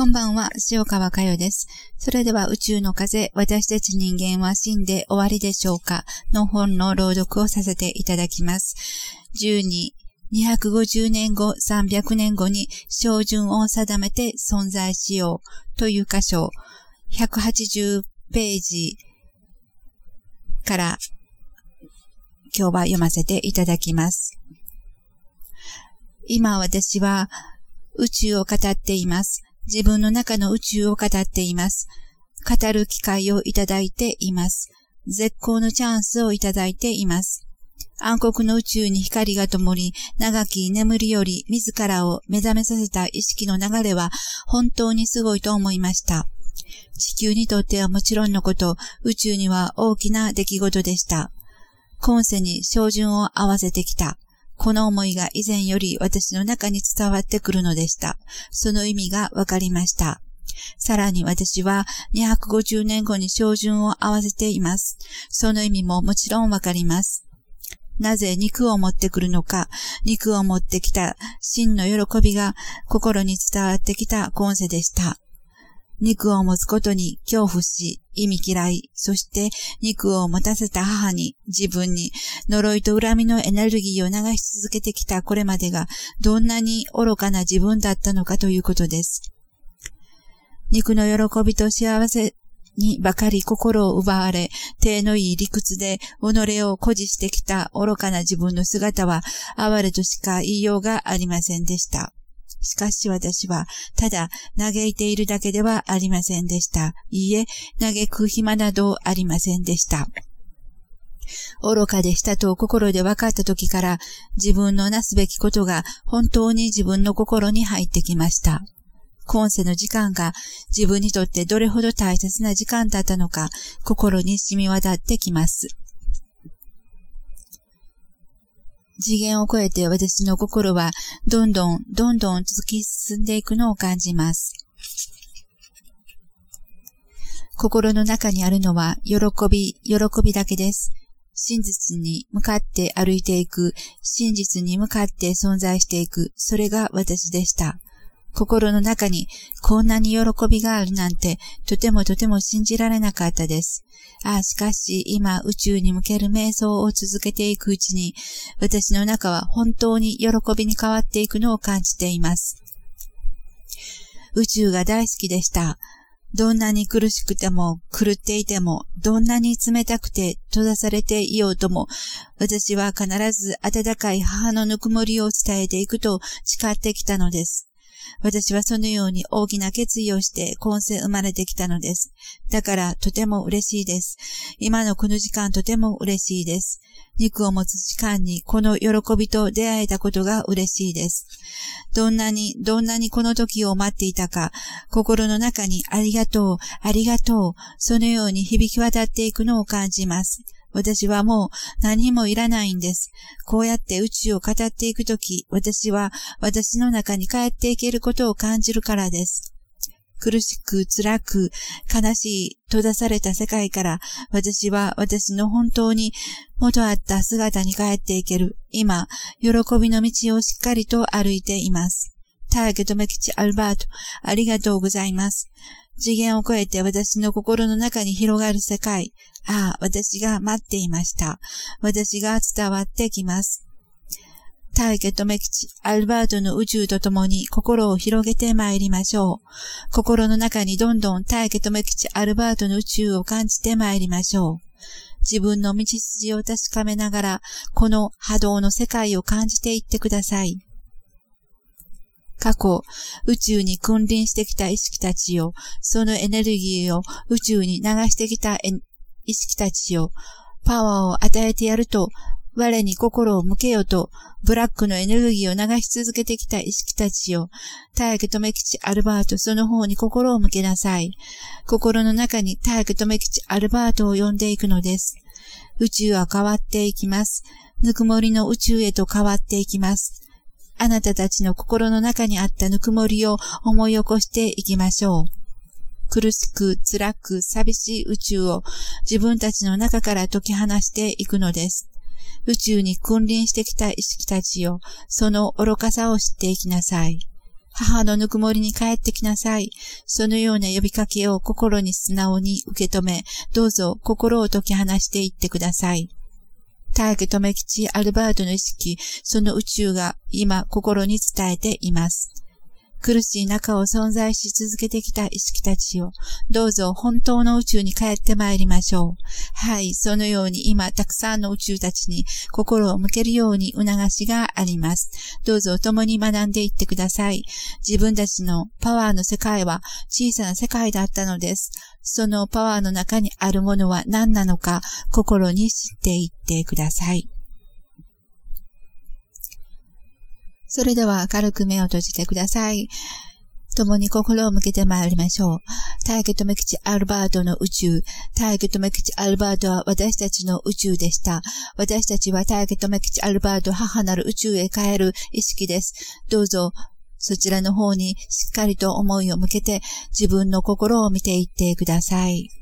こんばんは、塩川佳代です。それでは宇宙の風、私たち人間は死んで終わりでしょうか？の本の朗読をさせていただきます。12、250年後、300年後に照準を定めて存在しようという箇所、180ページから今日は読ませていただきます。今私は宇宙を語っています。自分の中の宇宙を語っています。語る機会をいただいています。絶好のチャンスをいただいています。暗黒の宇宙に光が灯り、長き眠りより自らを目覚めさせた意識の流れは本当にすごいと思いました。地球にとってはもちろんのこと、宇宙には大きな出来事でした。今世に照準を合わせてきた。この思いが以前より私の中に伝わってくるのでした。その意味がわかりました。さらに私は250年後に照準を合わせています。その意味ももちろんわかります。なぜ肉を持ってくるのか、肉を持ってきた真の喜びが心に伝わってきた今世でした。肉を持つことに恐怖し、意味嫌い、そして肉を持たせた母に、自分に呪いと恨みのエネルギーを流し続けてきたこれまでがどんなに愚かな自分だったのかということです。肉の喜びと幸せにばかり心を奪われ、手のいい理屈で己を誇示してきた愚かな自分の姿は哀れとしか言いようがありませんでした。しかし私は、ただ嘆いているだけではありませんでした。いいえ、嘆く暇などありませんでした。愚かでしたと心で分かった時から自分のなすべきことが本当に自分の心に入ってきました。今世の時間が自分にとってどれほど大切な時間だったのか心に染み渡ってきます。次元を超えて私の心はどんどんどんどん続き進んでいくのを感じます。心の中にあるのは喜び、喜びだけです。真実に向かって歩いていく、真実に向かって存在していく、それが私でした。心の中にこんなに喜びがあるなんてとてもとても信じられなかったです。ああ、しかし今宇宙に向ける瞑想を続けていくうちに私の中は本当に喜びに変わっていくのを感じています。宇宙が大好きでした。どんなに苦しくても狂っていても、どんなに冷たくて閉ざされていようとも、私は必ず温かい母のぬくもりを伝えていくと誓ってきたのです。私はそのように大きな決意をして今世生まれてきたのです。だからとても嬉しいです。今のこの時間とても嬉しいです。肉を持つ時間にこの喜びと出会えたことが嬉しいです。どんなに、どんなにこの時を待っていたか、心の中にありがとう、ありがとう、そのように響き渡っていくのを感じます。私はもう何もいらないんです。こうやって宇宙を語っていくとき、私は私の中に帰っていけることを感じるからです。苦しく辛く悲しい閉ざされた世界から私は私の本当に元あった姿に帰っていける。今、喜びの道をしっかりと歩いています。ターゲトメキチアルバート、ありがとうございます。次元を超えて私の心の中に広がる世界。ああ、私が待っていました。私が伝わってきます。ターゲットメキチ、アルバートの宇宙と共に心を広げて参りましょう。心の中にどんどんターゲットメキチ、アルバートの宇宙を感じて参りましょう。自分の道筋を確かめながら、この波動の世界を感じていってください。過去、宇宙に君臨してきた意識たちよ、そのエネルギーを宇宙に流してきた意識たちよ、パワーを与えてやると、我に心を向けよと、ブラックのエネルギーを流し続けてきた意識たちよ、大家留吉アルバートその方に心を向けなさい。心の中に大家留吉アルバートを呼んでいくのです。宇宙は変わっていきます。ぬくもりの宇宙へと変わっていきます。あなたたちの心の中にあったぬくもりを思い起こしていきましょう。苦しく、辛く、寂しい宇宙を自分たちの中から解き放していくのです。宇宙に君臨してきた意識たちよ、その愚かさを知っていきなさい。母のぬくもりに帰ってきなさい。そのような呼びかけを心に素直に受け止め、どうぞ心を解き放していってください。大家留吉アルバートの意識、その宇宙が今心に伝えています。苦しい中を存在し続けてきた意識たちを、どうぞ本当の宇宙に帰って参りましょう。はい、そのように今たくさんの宇宙たちに心を向けるように促しがあります。どうぞ共に学んでいってください。自分たちのパワーの世界は小さな世界だったのです。そのパワーの中にあるものは何なのか心に知っていってください。それでは軽く目を閉じてください。共に心を向けて参りましょう。大家留吉アルバートの宇宙。大家留吉アルバートは私たちの宇宙でした。私たちは大家留吉アルバート母なる宇宙へ帰る意識です。どうぞ、そちらの方にしっかりと思いを向けて自分の心を見ていってください。